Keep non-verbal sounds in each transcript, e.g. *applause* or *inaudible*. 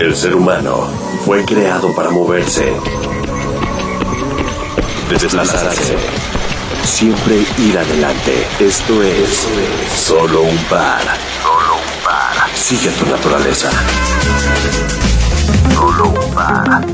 El ser humano fue creado para moverse, desplazarse, siempre ir adelante. Esto es solo un par. Solo un par. Sigue tu naturaleza. Solo un par.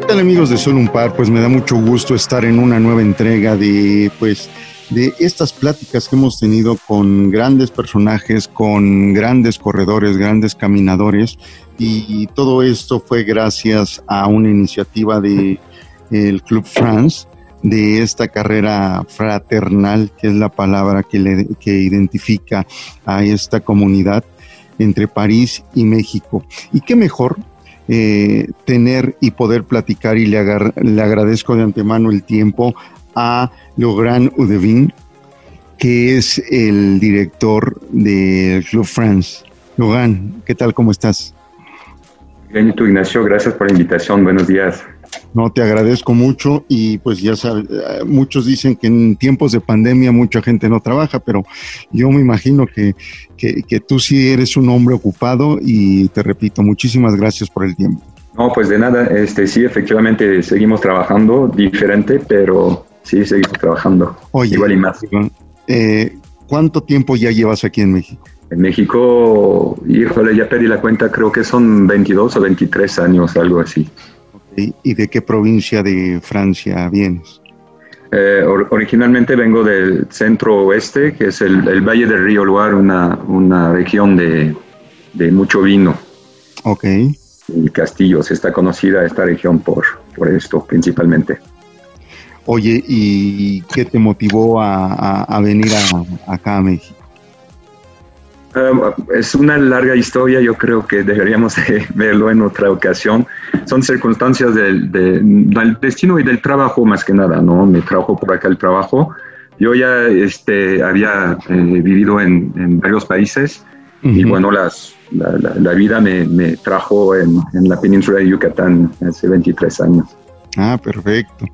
¿Qué tal amigos de Solo un Par? Pues me da mucho gusto estar en una nueva entrega de pues de estas pláticas que hemos tenido con grandes personajes, con grandes corredores, grandes caminadores y todo esto fue gracias a una iniciativa de el Club France de esta carrera fraternal, que es la palabra que, le, que identifica a esta comunidad entre París y México. Y qué mejor eh, tener y poder platicar y le, agar, le agradezco de antemano el tiempo a Logran Udevin, que es el director del Club France. Logan, ¿qué tal? ¿Cómo estás? Bien, tú, Ignacio, gracias por la invitación. Buenos días. No, te agradezco mucho y pues ya sabes, eh, muchos dicen que en tiempos de pandemia mucha gente no trabaja, pero yo me imagino que, que, que tú sí eres un hombre ocupado y te repito, muchísimas gracias por el tiempo. No, pues de nada, este sí, efectivamente seguimos trabajando diferente, pero sí, seguimos trabajando Oye, igual y más. Eh, ¿Cuánto tiempo ya llevas aquí en México? En México, híjole, ya perdí la cuenta, creo que son 22 o 23 años, algo así. Okay. ¿Y de qué provincia de Francia vienes? Eh, or originalmente vengo del centro oeste, que es el, el Valle del Río Loire, una, una región de, de, mucho vino. Ok. Y castillos, está conocida esta región por, por esto principalmente. Oye, ¿y qué te motivó a, a, a venir a, acá a México? Um, es una larga historia, yo creo que deberíamos de *laughs* verlo en otra ocasión. Son circunstancias del, de, del, destino y del trabajo más que nada, ¿no? Me trajo por acá el trabajo. Yo ya este, había eh, vivido en, en, varios países uh -huh. y bueno, las, la, la, la vida me, me trajo en, en, la península de Yucatán hace 23 años. Ah, perfecto.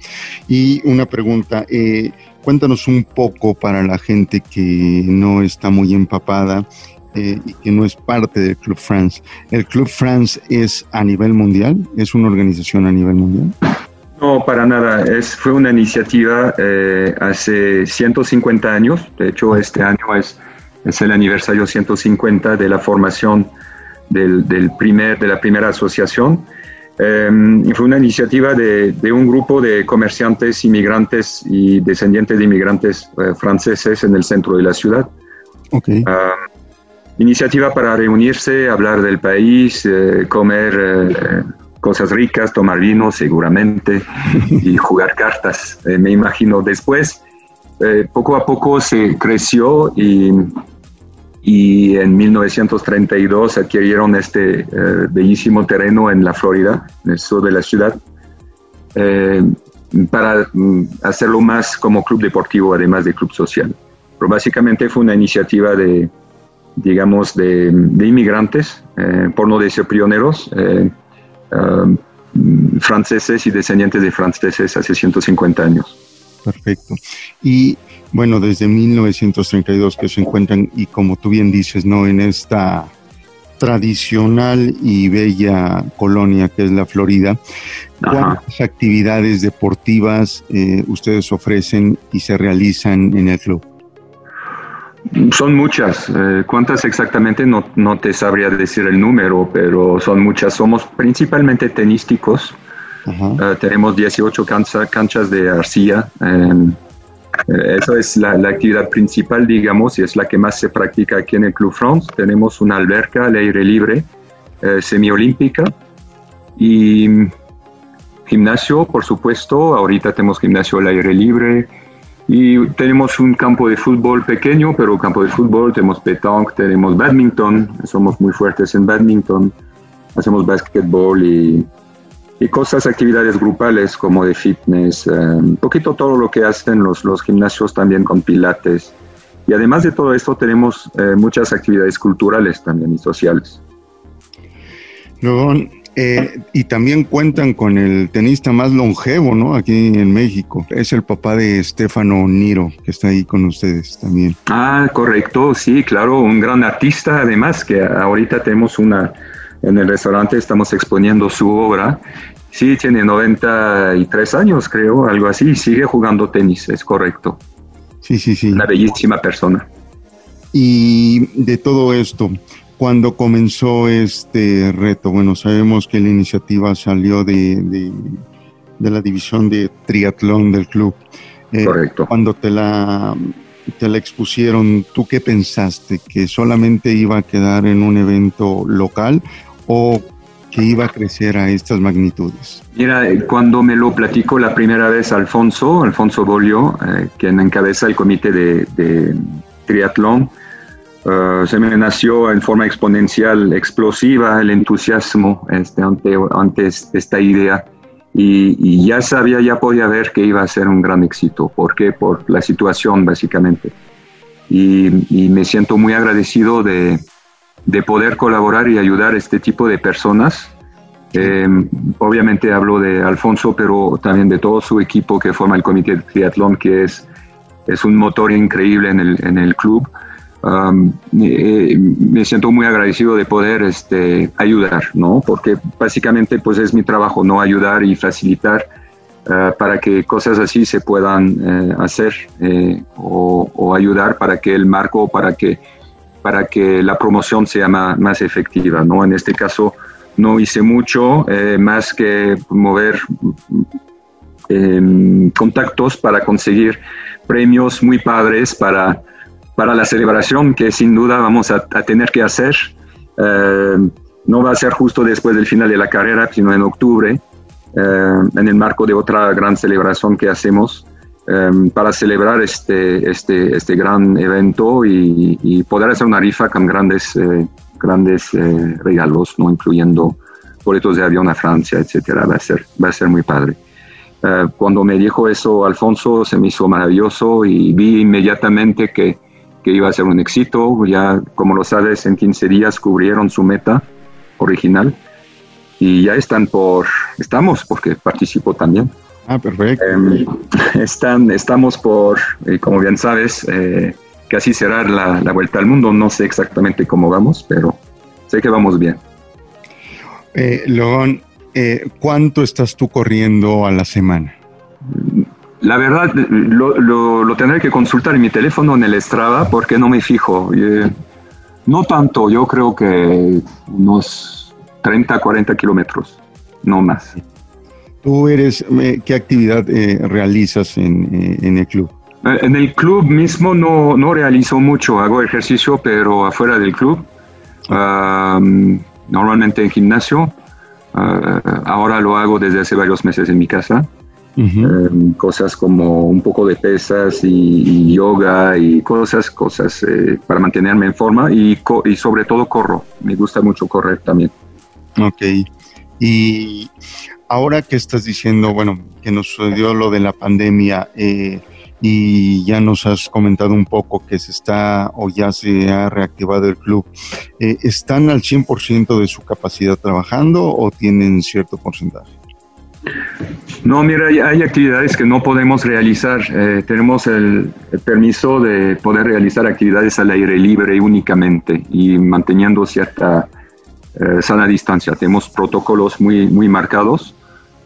Y una pregunta, eh, cuéntanos un poco para la gente que no está muy empapada eh, y que no es parte del Club France. ¿El Club France es a nivel mundial? ¿Es una organización a nivel mundial? No, para nada. Es, fue una iniciativa eh, hace 150 años. De hecho, este año es, es el aniversario 150 de la formación del, del primer, de la primera asociación. Y fue una iniciativa de, de, un grupo de comerciantes, inmigrantes y descendientes de inmigrantes uh, franceses en el centro de la ciudad. Okay. Uh, iniciativa para reunirse, hablar del país, uh, comer eh, cosas ricas, tomar vino seguramente y *laughs* jugar cartas, eh, me imagino. Después, eh, poco a poco se creció y y en 1932 adquirieron este eh, bellísimo terreno en la Florida, en el sur de la ciudad, eh, para mm, hacerlo más como club deportivo, además de club social. Pero básicamente fue una iniciativa de, digamos, de, de inmigrantes, eh, por no decir pioneros, um, franceses y descendientes de franceses hace 150 años. Perfecto. Y bueno, desde 1932 que se encuentran y como tú bien dices, ¿no? En esta tradicional y bella colonia que es la Florida, ¿cuántas Ajá. actividades deportivas eh, ustedes ofrecen y se realizan en el club? Son muchas. Eh, ¿Cuántas exactamente? No, no, te sabría decir el número, pero son muchas. Somos principalmente tenísticos. Uh, tenemos 18 cancha, canchas de arcilla. Eh, eso es la, actividad principal, digamos, y es la que más se practica aquí en el Club France. Tenemos una alberca al aire libre, eh, semiolímpica, y gimnasio, por supuesto. Ahorita tenemos gimnasio al aire libre. Y tenemos un campo de fútbol pequeño, pero campo de fútbol, tenemos petanque, tenemos badminton, somos muy fuertes en badminton, hacemos basketball y y cosas, actividades grupales como de fitness, eh, un poquito todo lo que hacen los, los gimnasios también con pilates. Y además de todo esto tenemos eh, muchas actividades culturales también y sociales. Luego, Eh, y también cuentan con el tenista más longevo, ¿no? Aquí en México. Es el papá de Estefano Niro, que está ahí con ustedes también. Ah, correcto, sí, claro, un gran artista, además, que ahorita tenemos una, en el restaurante estamos exponiendo su obra. Sí, tiene 93 años, creo, algo así, sigue jugando tenis, es correcto. Sí, sí, sí. Una bellísima persona. Y de todo esto, cuando comenzó este reto? Bueno, sabemos que la iniciativa salió de, de, la división de triatlón del club. Eh, Correcto. Cuando te la, te la expusieron, ¿tú qué pensaste? ¿Que solamente iba a quedar en un evento local o que iba a crecer a estas magnitudes? Mira, eh, cuando me lo platicó la primera vez Alfonso, Alfonso Bolio, eh, quien encabeza el comité de, triatlón, eh, se me nació en forma exponencial, explosiva, el entusiasmo este, ante, ante esta idea. Y, ya sabía, ya podía ver que iba a ser un gran éxito. ¿Por qué? Por la situación, básicamente. Y, me siento muy agradecido de, de, poder colaborar y ayudar a este tipo de personas. Eh, obviamente hablo de Alfonso, pero también de todo su equipo que forma el Comité de Triatlón, que es, es un motor increíble en el, en el club me siento muy agradecido de poder este, ayudar, ¿no? Porque básicamente pues es mi trabajo, ¿no? Ayudar y facilitar ah, para que cosas así se puedan eh, hacer eh, o, ayudar para que el marco, para que, para que la promoción sea más, efectiva, ¿no? En este caso no hice mucho eh, más que mover em, contactos para conseguir premios muy padres para para la celebración que sin duda vamos a, tener que hacer. Eh, no va a ser justo después del final de la carrera, sino en octubre, eh, en el marco de otra gran celebración que hacemos eh, para celebrar este, este, este gran evento y, poder hacer una rifa con grandes, grandes regalos, ¿no? incluyendo boletos de avión a Francia, etcétera. Va a ser, va a ser muy padre. cuando me dijo eso Alfonso, se me hizo maravilloso y vi inmediatamente que que iba a ser un éxito. Ya, como lo sabes, en 15 días cubrieron su meta original y ya están por, estamos, porque participo también. Ah, perfecto. Em, *laughs* están, estamos por, como bien sabes, eh, casi cerrar la, la, vuelta al mundo. No sé exactamente cómo vamos, pero sé que vamos bien. Eh, eh, ¿cuánto estás tú corriendo a la semana? La verdad, lo, lo, tendré que consultar en mi teléfono en el Strava porque no me fijo. Eh, no tanto, yo creo que unos 30, 40 kilómetros, no más. ¿Tú eres, eh, qué actividad eh, realizas en, en, el club? En el club mismo no, no realizo mucho, hago ejercicio, pero afuera del club, normalmente en gimnasio. ahora lo hago desde hace varios meses en mi casa. Em, cosas como un poco de pesas y, yoga y cosas, cosas eh, para mantenerme en forma y, y, sobre todo corro. Me gusta mucho correr también. Ok. Y ahora que estás diciendo, bueno, que nos sucedió lo de la pandemia eh, y ya nos has comentado un poco que se está o ya se ha reactivado el club, eh, ¿están al 100% de su capacidad trabajando o tienen cierto porcentaje? No, mira, hay, actividades que no podemos realizar. Eh, tenemos el, permiso de poder realizar actividades al aire libre únicamente y manteniendo cierta eh, sana distancia. Tenemos protocolos muy, muy marcados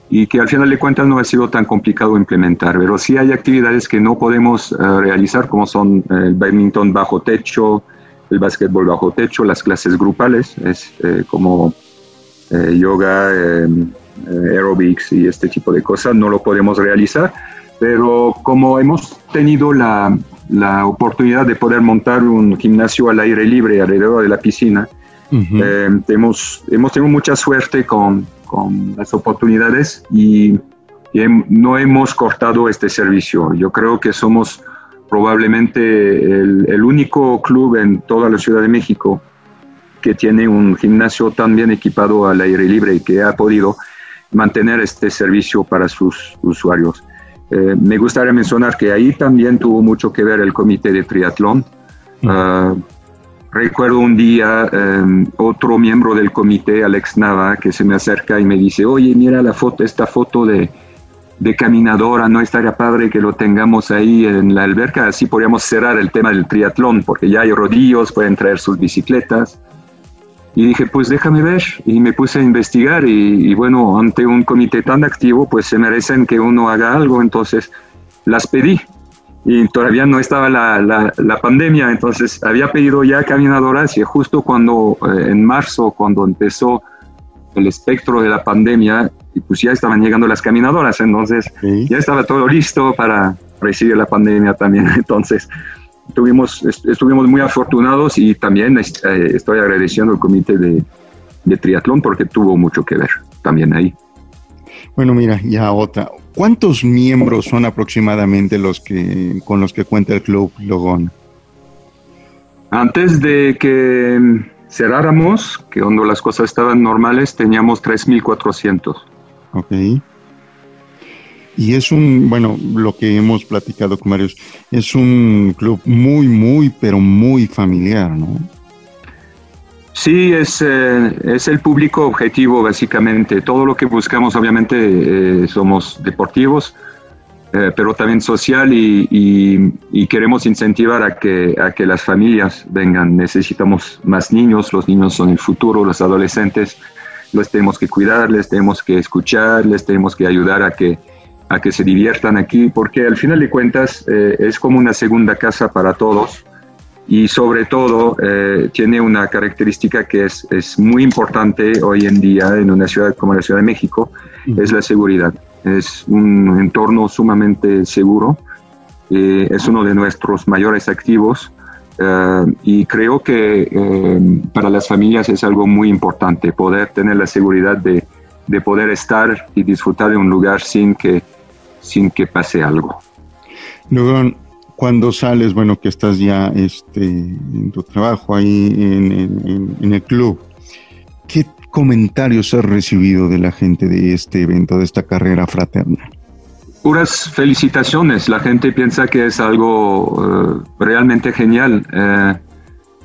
y que al final de cuentas no ha sido tan complicado implementar, pero sí hay actividades que no podemos eh, realizar, como son el badminton bajo techo, el básquetbol bajo techo, las clases grupales, es como yoga eh, aerobics y este tipo de cosas, no lo podemos realizar, pero como hemos tenido la, la oportunidad de poder montar un gimnasio al aire libre alrededor de la piscina, eh, hemos, hemos tenido mucha suerte con, con las oportunidades y, no hemos cortado este servicio. Yo creo que somos probablemente el, el, único club en toda la Ciudad de México que tiene un gimnasio tan bien equipado al aire libre y que ha podido mantener este servicio para sus usuarios. Eh, me gustaría mencionar que ahí también tuvo mucho que ver el comité de triatlón. Ah, recuerdo un día em, otro miembro del comité, Alex Nava, que se me acerca y me dice, oye, mira la foto, esta foto de, caminadora, no estaría padre que lo tengamos ahí en la alberca, así podríamos cerrar el tema del triatlón, porque ya hay rodillos, pueden traer sus bicicletas. Y dije, pues déjame ver, y me puse a investigar, y bueno, ante un comité tan activo, pues se merecen que uno haga algo, entonces las pedí y todavía no estaba la, la, pandemia, entonces había pedido ya caminadoras y justo cuando eh, en marzo, cuando empezó el espectro de la pandemia, pues ya estaban llegando las caminadoras, entonces ya estaba todo listo para recibir la pandemia también, *laughs* entonces tuvimos, estuvimos muy afortunados y también eh, estoy agradeciendo al comité de, de triatlón porque tuvo mucho que ver también ahí. Bueno, mira, ya otra. ¿Cuántos miembros son aproximadamente los que con los que cuenta el club Logón? Antes de que cerráramos, que cuando las cosas estaban normales, teníamos 3.400. Ok. Y es un, bueno, lo que hemos platicado con varios, es un club muy, muy, pero muy familiar, ¿no? Sí, es, eh, es el público objetivo básicamente. Todo lo que buscamos obviamente eh, somos deportivos, eh, pero también social y, queremos incentivar a que, a que las familias vengan. Necesitamos más niños, los niños son el futuro, los adolescentes los tenemos que cuidar, les tenemos que escuchar, les tenemos que ayudar a que, a que se diviertan aquí, porque al final de cuentas es como una segunda casa para todos y sobre todo eh, tiene una característica que es, es, muy importante hoy en día en una ciudad como la Ciudad de México, es la seguridad. Es un entorno sumamente seguro, eh, es uno de nuestros mayores activos eh, y creo que para las familias es algo muy importante poder tener la seguridad de, de poder estar y disfrutar de un lugar sin que, sin que pase algo. Luego, cuando sales, bueno, que estás ya este, en tu trabajo ahí en, el club, ¿qué comentarios has recibido de la gente de este evento, de esta carrera fraterna? Puras felicitaciones. La gente piensa que es algo eh, realmente genial. Eh,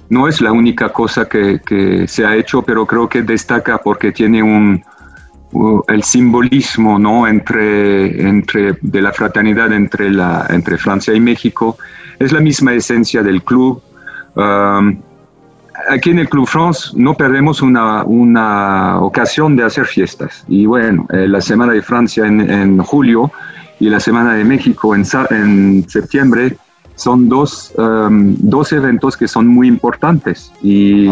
no es la única cosa que, que, se ha hecho, pero creo que destaca porque tiene un, el simbolismo ¿no? entre, entre, de la fraternidad entre, la, entre Francia y México. Es la misma esencia del club. Um, aquí en el Club France no perdemos una, una ocasión de hacer fiestas. Y bueno, eh, la Semana de Francia en, en, julio y la Semana de México en, en septiembre son dos, um, dos, eventos que son muy importantes y,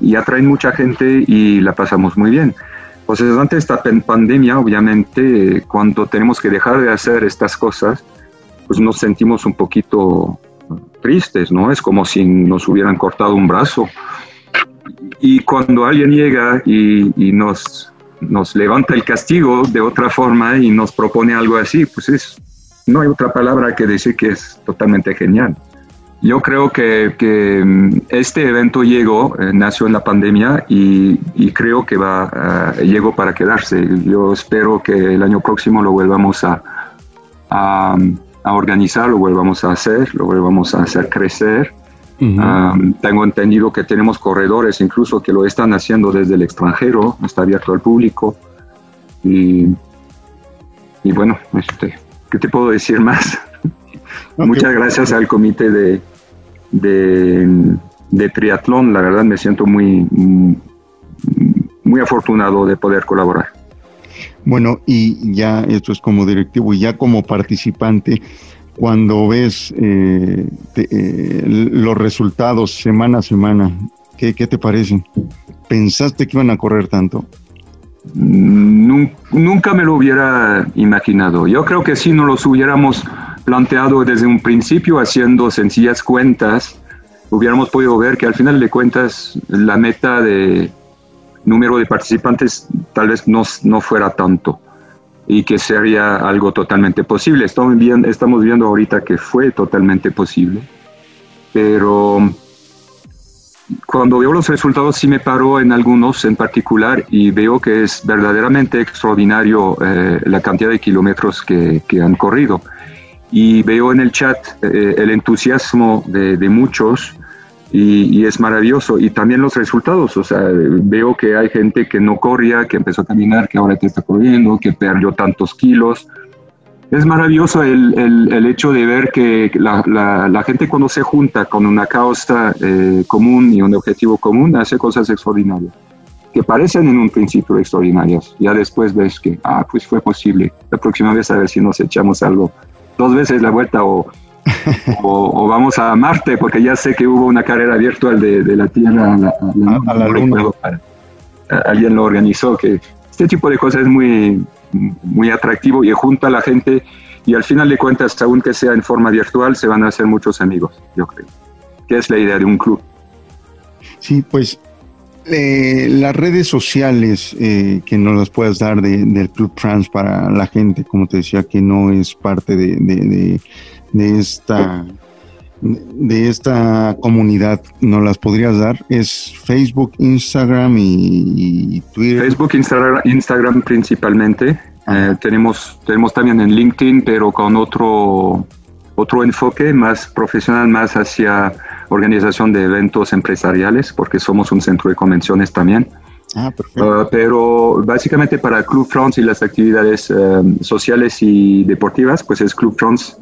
y atraen mucha gente y la pasamos muy bien. Pues ante esta pandemia, obviamente, cuando tenemos que dejar de hacer estas cosas, pues nos sentimos un poquito tristes, ¿no? Es como si nos hubieran cortado un brazo. Y cuando alguien llega y, nos, nos levanta el castigo de otra forma y nos propone algo así, pues es, no hay otra palabra que decir que es totalmente genial. Yo creo que, mm, este evento llegó, eh, nació en la pandemia y, creo que va, uh, llegó para quedarse. Yo espero que el año próximo lo vuelvamos a, a, organizar, lo vuelvamos a hacer, lo vuelvamos a hacer crecer. tengo entendido que tenemos corredores incluso que lo están haciendo desde el extranjero, está abierto al público. Y, y bueno, este, ¿qué te puedo decir más? Muchas gracias al comité de, de, triatlón. La verdad me siento muy, muy afortunado de poder colaborar. Bueno, y ya esto es como directivo y ya como participante, cuando ves eh, eh, los resultados semana a semana, ¿qué, ¿qué, te parecen? ¿Pensaste que iban a correr tanto? Nunca me lo hubiera imaginado. Yo creo que si no los hubiéramos planteado desde un principio haciendo sencillas cuentas, hubiéramos podido ver que al final de cuentas la meta de número de participantes tal vez no, no fuera tanto y que sería algo totalmente posible. Estamos viendo, estamos viendo ahorita que fue totalmente posible, pero cuando veo los resultados sí me paro en algunos en particular y veo que es verdaderamente extraordinario eh, la cantidad de kilómetros que, que han corrido y veo en el chat eh, el entusiasmo de, muchos y, es maravilloso. Y también los resultados, o sea, veo que hay gente que no corría, que empezó a caminar, que ahora te está corriendo, que perdió tantos kilos. Es maravilloso el, el, hecho de ver que la, la, gente cuando se junta con una causa eh, común y un objetivo común hace cosas extraordinarias, que parecen en un principio extraordinarias. Ya después ves que, ah, pues fue posible. La próxima vez a ver si nos echamos algo dos veces la vuelta *laughs* o o, vamos a Marte, porque ya sé que hubo una carrera virtual de, la Tierra a la, Luna. alguien lo organizó, que este tipo de cosas es muy, muy atractivo y junta a la gente y al final de cuentas, aunque sea en forma virtual, se van a hacer muchos amigos, yo creo. Que es la idea de un club. Sí, pues eh, las redes sociales eh, que nos las puedas dar del Club France para la gente, como te decía, que no es parte de, de esta de esta comunidad nos las podrías dar es Facebook, Instagram y, Twitter. Facebook, Instagram, Instagram principalmente. Eh, tenemos tenemos también en LinkedIn, pero con otro otro enfoque más profesional, más hacia organización de eventos empresariales, porque somos un centro de convenciones también. Ah. Uh, pero básicamente para Club France y las actividades eh, sociales y deportivas, pues es Club France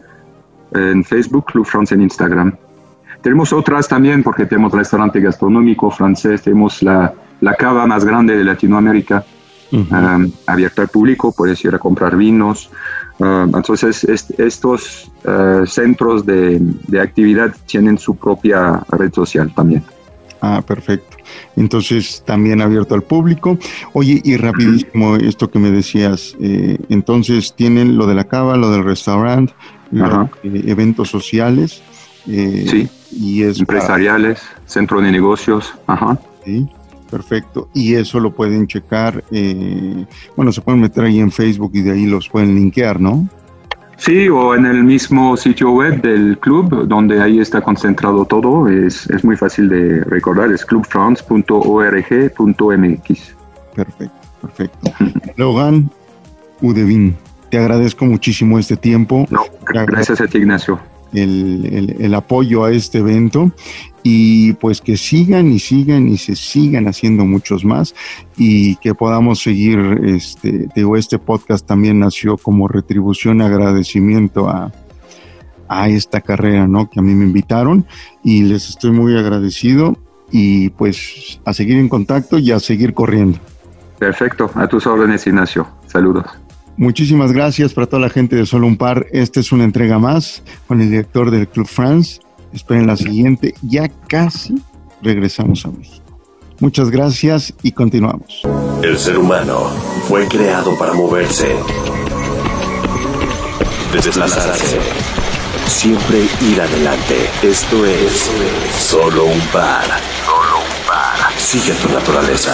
en Facebook, Club France en Instagram. Tenemos otras también porque tenemos restaurante gastronómico francés, tenemos la, la cava más grande de Latinoamérica, um, abierta al público, puedes ir a comprar vinos. Entonces, estos uh, centros de, de, actividad tienen su propia red social también. Ah, perfecto. Entonces, también abierto al público. Oye, y rapidísimo, esto que me decías, eh, entonces tienen lo de la cava, lo del restaurante, eh, eventos sociales. Eh, sí, y es empresariales, centro de negocios. Ajá. Sí, perfecto. Y eso lo pueden checar, eh, bueno, se pueden meter ahí en Facebook y de ahí los pueden linkear, ¿no? Sí, o en el mismo sitio web del club, donde ahí está concentrado todo, es, es muy fácil de recordar, es clubfrance.org.mx. Perfecto, perfecto. *laughs* Logan Udevin, te agradezco muchísimo este tiempo. No, gracias a ti, Ignacio. El, apoyo a este evento y pues que sigan y sigan y se sigan haciendo muchos más y que podamos seguir, este, digo, este podcast también nació como retribución, agradecimiento a, a esta carrera, ¿no? Que a mí me invitaron y les estoy muy agradecido y pues a seguir en contacto y a seguir corriendo. Perfecto, a tus órdenes, Ignacio. Saludos. Muchísimas gracias para toda la gente de Solo un Par. Esta es una entrega más con el director del Club France. Esperen la siguiente. Ya casi regresamos a México. Muchas gracias y continuamos. El ser humano fue creado para moverse, desplazarse, siempre ir adelante. Esto es Solo un Par. Solo un Par. Sigue tu naturaleza.